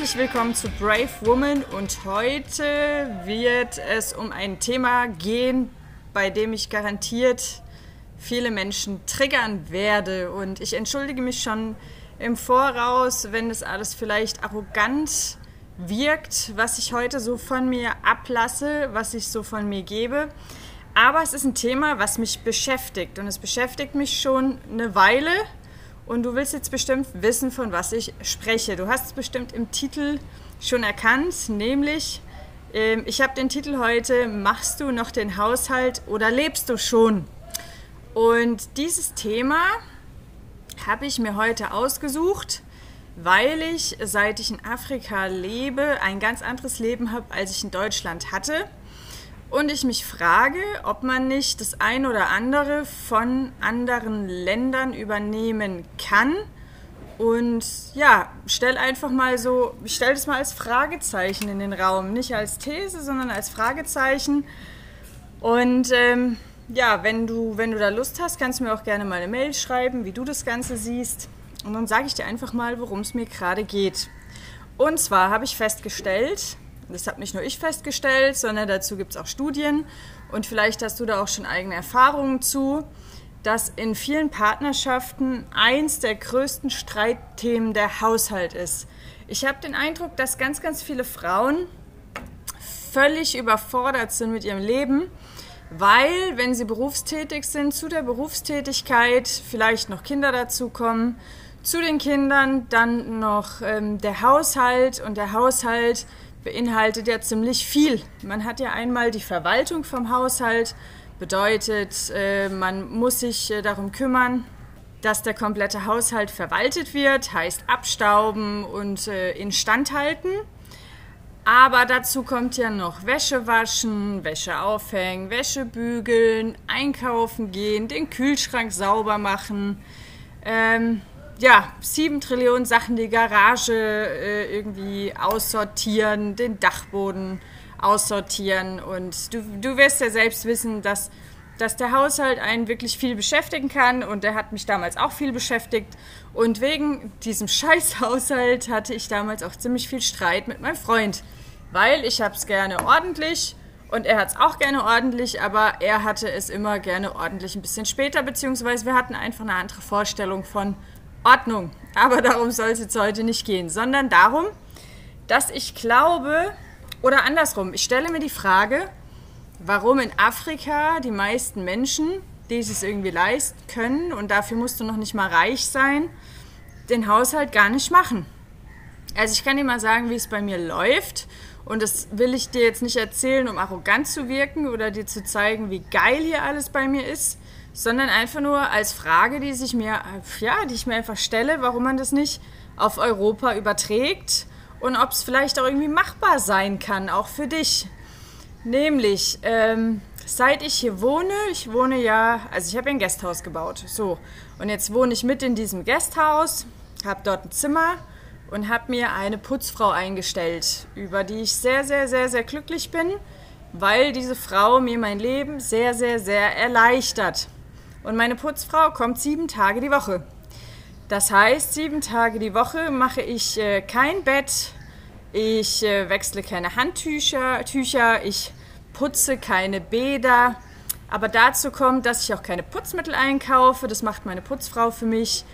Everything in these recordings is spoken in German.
Herzlich willkommen zu Brave Woman und heute wird es um ein Thema gehen, bei dem ich garantiert viele Menschen triggern werde. Und ich entschuldige mich schon im Voraus, wenn das alles vielleicht arrogant wirkt, was ich heute so von mir ablasse, was ich so von mir gebe. Aber es ist ein Thema, was mich beschäftigt und es beschäftigt mich schon eine Weile und du willst jetzt bestimmt wissen, von was ich spreche. Du hast es bestimmt im Titel schon erkannt, nämlich äh, ich habe den Titel heute Machst du noch den Haushalt oder lebst du schon? Und dieses Thema habe ich mir heute ausgesucht, weil ich, seit ich in Afrika lebe, ein ganz anderes Leben habe, als ich in Deutschland hatte und ich mich frage, ob man nicht das ein oder andere von anderen Ländern übernehmen kann. Und ja, stell einfach mal so, ich stell das mal als Fragezeichen in den Raum. Nicht als These, sondern als Fragezeichen. Und ähm, ja, wenn du, wenn du da Lust hast, kannst du mir auch gerne mal eine Mail schreiben, wie du das Ganze siehst. Und dann sage ich dir einfach mal, worum es mir gerade geht. Und zwar habe ich festgestellt, das habe nicht nur ich festgestellt, sondern dazu gibt es auch Studien und vielleicht hast du da auch schon eigene Erfahrungen zu, dass in vielen Partnerschaften eins der größten Streitthemen der Haushalt ist. Ich habe den Eindruck, dass ganz, ganz viele Frauen völlig überfordert sind mit ihrem Leben, weil, wenn sie berufstätig sind, zu der Berufstätigkeit vielleicht noch Kinder dazukommen, zu den Kindern dann noch ähm, der Haushalt und der Haushalt beinhaltet ja ziemlich viel. Man hat ja einmal die Verwaltung vom Haushalt, bedeutet, äh, man muss sich äh, darum kümmern, dass der komplette Haushalt verwaltet wird, heißt abstauben und äh, instand halten. Aber dazu kommt ja noch Wäsche waschen, Wäsche aufhängen, Wäsche bügeln, einkaufen gehen, den Kühlschrank sauber machen. Ähm, ja, sieben Trillionen Sachen, die Garage äh, irgendwie aussortieren, den Dachboden aussortieren. Und du, du wirst ja selbst wissen, dass, dass der Haushalt einen wirklich viel beschäftigen kann. Und der hat mich damals auch viel beschäftigt. Und wegen diesem Scheißhaushalt hatte ich damals auch ziemlich viel Streit mit meinem Freund. Weil ich es gerne ordentlich und er hat es auch gerne ordentlich, aber er hatte es immer gerne ordentlich ein bisschen später, beziehungsweise wir hatten einfach eine andere Vorstellung von Ordnung. Aber darum soll es jetzt heute nicht gehen, sondern darum, dass ich glaube, oder andersrum, ich stelle mir die Frage, warum in Afrika die meisten Menschen, die es irgendwie leisten können, und dafür musst du noch nicht mal reich sein, den Haushalt gar nicht machen. Also ich kann dir mal sagen, wie es bei mir läuft. Und das will ich dir jetzt nicht erzählen, um arrogant zu wirken oder dir zu zeigen, wie geil hier alles bei mir ist, sondern einfach nur als Frage, die sich mir, ja, die ich mir einfach stelle, warum man das nicht auf Europa überträgt und ob es vielleicht auch irgendwie machbar sein kann, auch für dich. Nämlich, ähm, seit ich hier wohne, ich wohne ja, also ich habe ein Gasthaus gebaut, so. Und jetzt wohne ich mit in diesem Gasthaus, habe dort ein Zimmer und habe mir eine Putzfrau eingestellt, über die ich sehr, sehr, sehr, sehr glücklich bin, weil diese Frau mir mein Leben sehr, sehr, sehr erleichtert. Und meine Putzfrau kommt sieben Tage die Woche. Das heißt, sieben Tage die Woche mache ich äh, kein Bett, ich äh, wechsle keine Handtücher, Tücher, ich putze keine Bäder. Aber dazu kommt, dass ich auch keine Putzmittel einkaufe. Das macht meine Putzfrau für mich.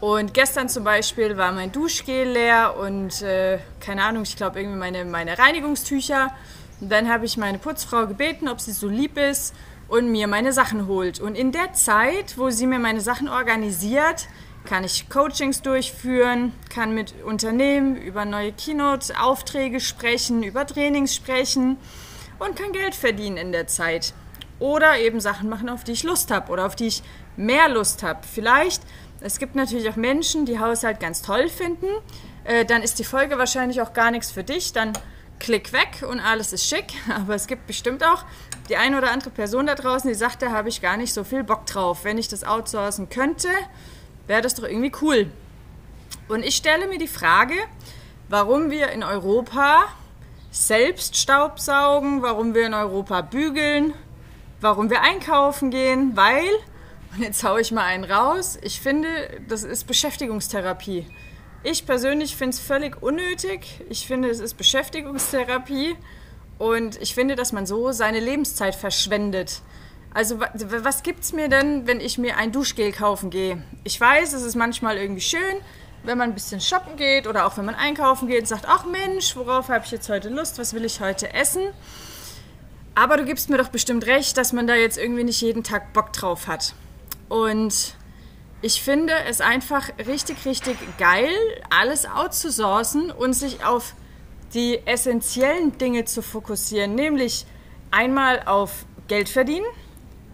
Und gestern zum Beispiel war mein Duschgel leer und äh, keine Ahnung, ich glaube irgendwie meine, meine Reinigungstücher. Und dann habe ich meine Putzfrau gebeten, ob sie so lieb ist und mir meine Sachen holt. Und in der Zeit, wo sie mir meine Sachen organisiert, kann ich Coachings durchführen, kann mit Unternehmen über neue Keynote-Aufträge sprechen, über Trainings sprechen und kann Geld verdienen in der Zeit. Oder eben Sachen machen, auf die ich Lust habe oder auf die ich mehr Lust habe. Vielleicht, es gibt natürlich auch Menschen, die Haushalt ganz toll finden. Äh, dann ist die Folge wahrscheinlich auch gar nichts für dich. Dann klick weg und alles ist schick. Aber es gibt bestimmt auch die eine oder andere Person da draußen, die sagt, da habe ich gar nicht so viel Bock drauf. Wenn ich das outsourcen könnte, wäre das doch irgendwie cool. Und ich stelle mir die Frage, warum wir in Europa selbst Staubsaugen, warum wir in Europa bügeln, warum wir einkaufen gehen, weil, und jetzt haue ich mal einen raus, ich finde, das ist Beschäftigungstherapie. Ich persönlich finde es völlig unnötig. Ich finde, es ist Beschäftigungstherapie und ich finde, dass man so seine Lebenszeit verschwendet. Also was gibt es mir denn, wenn ich mir ein Duschgel kaufen gehe? Ich weiß, es ist manchmal irgendwie schön, wenn man ein bisschen shoppen geht oder auch wenn man einkaufen geht und sagt, ach Mensch, worauf habe ich jetzt heute Lust, was will ich heute essen? Aber du gibst mir doch bestimmt recht, dass man da jetzt irgendwie nicht jeden Tag Bock drauf hat. Und ich finde es einfach richtig, richtig geil, alles outzusourcen und sich auf die essentiellen Dinge zu fokussieren, nämlich einmal auf Geld verdienen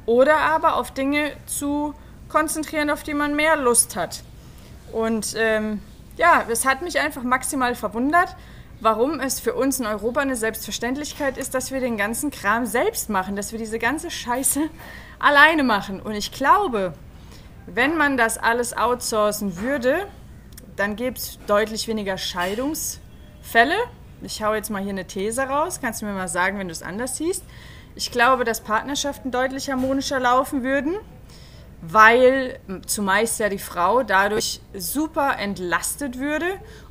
oder aber auf Dinge zu konzentrieren, auf die man mehr Lust hat. Und ähm, ja, es hat mich einfach maximal verwundert, warum es für uns in Europa eine Selbstverständlichkeit ist, dass wir den ganzen Kram selbst machen, dass wir diese ganze Scheiße alleine machen. Und ich glaube, wenn man das alles outsourcen würde, dann gäbe es deutlich weniger Scheidungsfälle. Ich hau jetzt mal hier eine These raus, kannst du mir mal sagen, wenn du es anders siehst. Ich glaube, dass Partnerschaften deutlich harmonischer laufen würden weil zumeist ja die Frau dadurch super entlastet würde.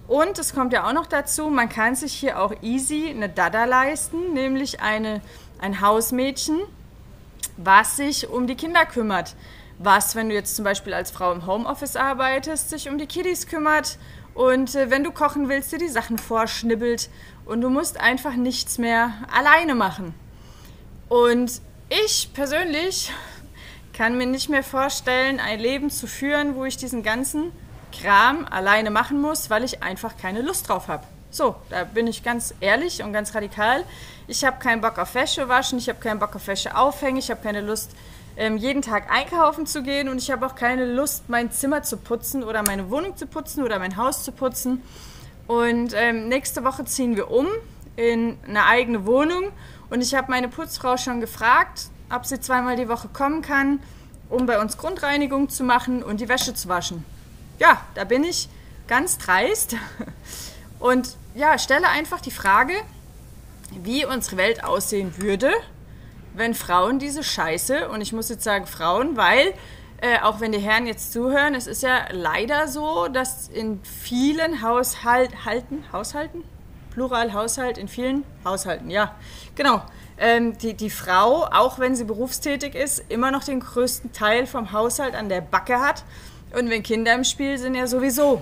Und es kommt ja auch noch dazu, man kann sich hier auch easy eine Dada leisten, nämlich eine, ein Hausmädchen, was sich um die Kinder kümmert. Was, wenn du jetzt zum Beispiel als Frau im Homeoffice arbeitest, sich um die Kiddies kümmert und äh, wenn du kochen willst, dir die Sachen vorschnibbelt und du musst einfach nichts mehr alleine machen. Und ich persönlich kann mir nicht mehr vorstellen, ein Leben zu führen, wo ich diesen ganzen Kram alleine machen muss, weil ich einfach keine Lust drauf habe. So, da bin ich ganz ehrlich und ganz radikal. Ich habe keinen Bock auf Wäsche waschen, ich habe keinen Bock auf Wäsche aufhängen, ich habe keine Lust, ähm, jeden Tag einkaufen zu gehen und ich habe auch keine Lust, mein Zimmer zu putzen oder meine Wohnung zu putzen oder mein Haus zu putzen. Und ähm, nächste Woche ziehen wir um in eine eigene Wohnung und ich habe meine Putzfrau schon gefragt, ob sie zweimal die Woche kommen kann, um bei uns Grundreinigung zu machen und die Wäsche zu waschen. Ja, da bin ich ganz dreist und ja, stelle einfach die Frage, wie unsere Welt aussehen würde, wenn Frauen diese Scheiße, und ich muss jetzt sagen Frauen, weil äh, auch wenn die Herren jetzt zuhören, es ist ja leider so, dass in vielen Haushalten, Haushalten, Plural Haushalt, in vielen Haushalten, ja, genau, ähm, die, die Frau, auch wenn sie berufstätig ist, immer noch den größten Teil vom Haushalt an der Backe hat. Und wenn Kinder im Spiel sind, ja sowieso.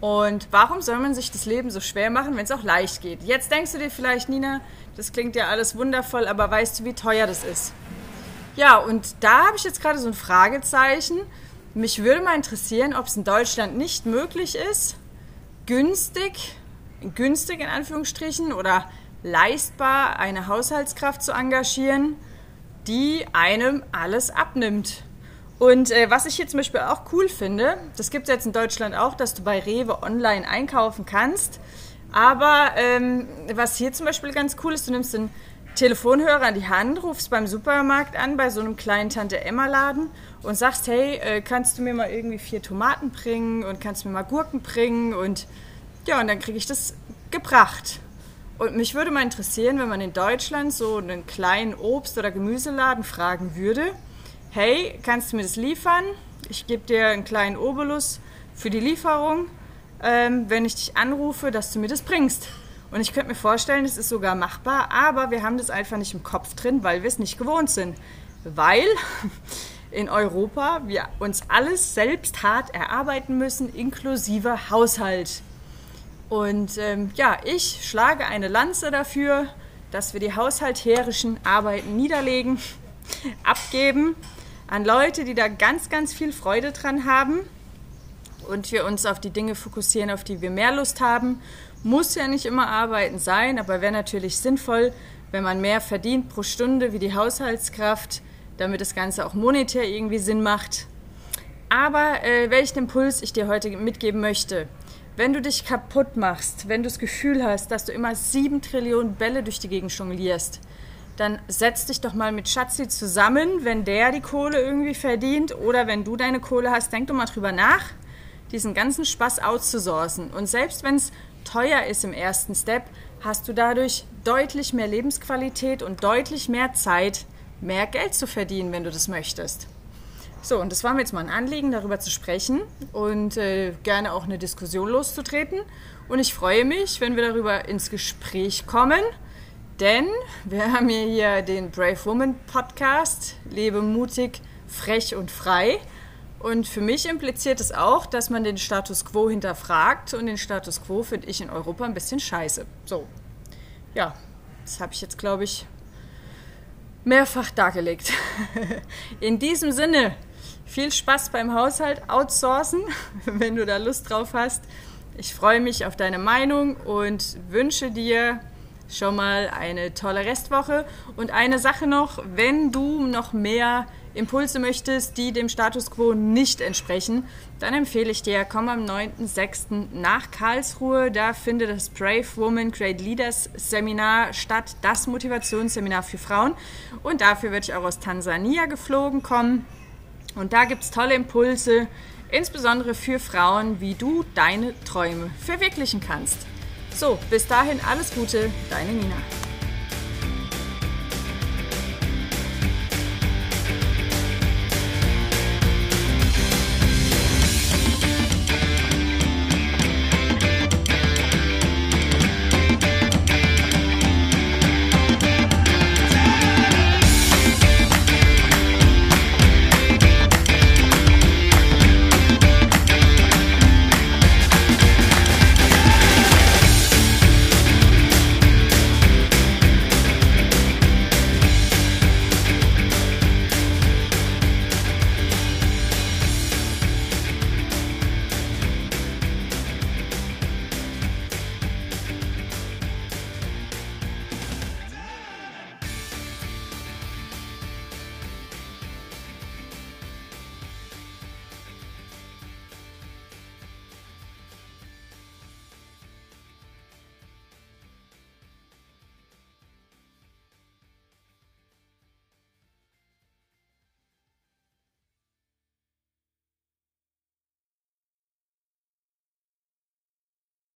Und warum soll man sich das Leben so schwer machen, wenn es auch leicht geht? Jetzt denkst du dir vielleicht, Nina, das klingt ja alles wundervoll, aber weißt du, wie teuer das ist? Ja, und da habe ich jetzt gerade so ein Fragezeichen. Mich würde mal interessieren, ob es in Deutschland nicht möglich ist, günstig, günstig in Anführungsstrichen oder leistbar, eine Haushaltskraft zu engagieren, die einem alles abnimmt. Und äh, was ich hier zum Beispiel auch cool finde, das gibt es jetzt in Deutschland auch, dass du bei Rewe online einkaufen kannst. Aber ähm, was hier zum Beispiel ganz cool ist, du nimmst den Telefonhörer in die Hand, rufst beim Supermarkt an, bei so einem kleinen Tante-Emma-Laden und sagst, hey, äh, kannst du mir mal irgendwie vier Tomaten bringen und kannst mir mal Gurken bringen und ja, und dann kriege ich das gebracht. Und mich würde mal interessieren, wenn man in Deutschland so einen kleinen Obst- oder Gemüseladen fragen würde, hey, kannst du mir das liefern? Ich gebe dir einen kleinen Obolus für die Lieferung, ähm, wenn ich dich anrufe, dass du mir das bringst. Und ich könnte mir vorstellen, es ist sogar machbar, aber wir haben das einfach nicht im Kopf drin, weil wir es nicht gewohnt sind. Weil in Europa wir uns alles selbst hart erarbeiten müssen, inklusive Haushalt. Und ähm, ja, ich schlage eine Lanze dafür, dass wir die haushalterischen Arbeiten niederlegen, abgeben an Leute, die da ganz, ganz viel Freude dran haben und wir uns auf die Dinge fokussieren, auf die wir mehr Lust haben. Muss ja nicht immer arbeiten sein, aber wäre natürlich sinnvoll, wenn man mehr verdient pro Stunde wie die Haushaltskraft, damit das Ganze auch monetär irgendwie Sinn macht. Aber äh, welchen Impuls ich dir heute mitgeben möchte, wenn du dich kaputt machst, wenn du das Gefühl hast, dass du immer sieben Trillionen Bälle durch die Gegend jonglierst, dann setz dich doch mal mit Schatzi zusammen, wenn der die Kohle irgendwie verdient oder wenn du deine Kohle hast, denk doch mal drüber nach, diesen ganzen Spaß outzusourcen. Und selbst wenn es teuer ist im ersten Step, hast du dadurch deutlich mehr Lebensqualität und deutlich mehr Zeit, mehr Geld zu verdienen, wenn du das möchtest. So, und das war mir jetzt mal ein Anliegen, darüber zu sprechen und äh, gerne auch eine Diskussion loszutreten. Und ich freue mich, wenn wir darüber ins Gespräch kommen, denn wir haben hier den Brave Woman Podcast, lebe mutig, frech und frei. Und für mich impliziert es auch, dass man den Status quo hinterfragt. Und den Status quo finde ich in Europa ein bisschen scheiße. So, ja, das habe ich jetzt, glaube ich, mehrfach dargelegt. In diesem Sinne, viel Spaß beim Haushalt outsourcen, wenn du da Lust drauf hast. Ich freue mich auf deine Meinung und wünsche dir schon mal eine tolle Restwoche. Und eine Sache noch, wenn du noch mehr Impulse möchtest, die dem Status quo nicht entsprechen, dann empfehle ich dir, komm am 9.6. nach Karlsruhe. Da findet das Brave Woman Great Leaders Seminar statt, das Motivationsseminar für Frauen. Und dafür werde ich auch aus Tansania geflogen kommen. Und da gibt es tolle Impulse, insbesondere für Frauen, wie du deine Träume verwirklichen kannst. So, bis dahin alles Gute, deine Nina.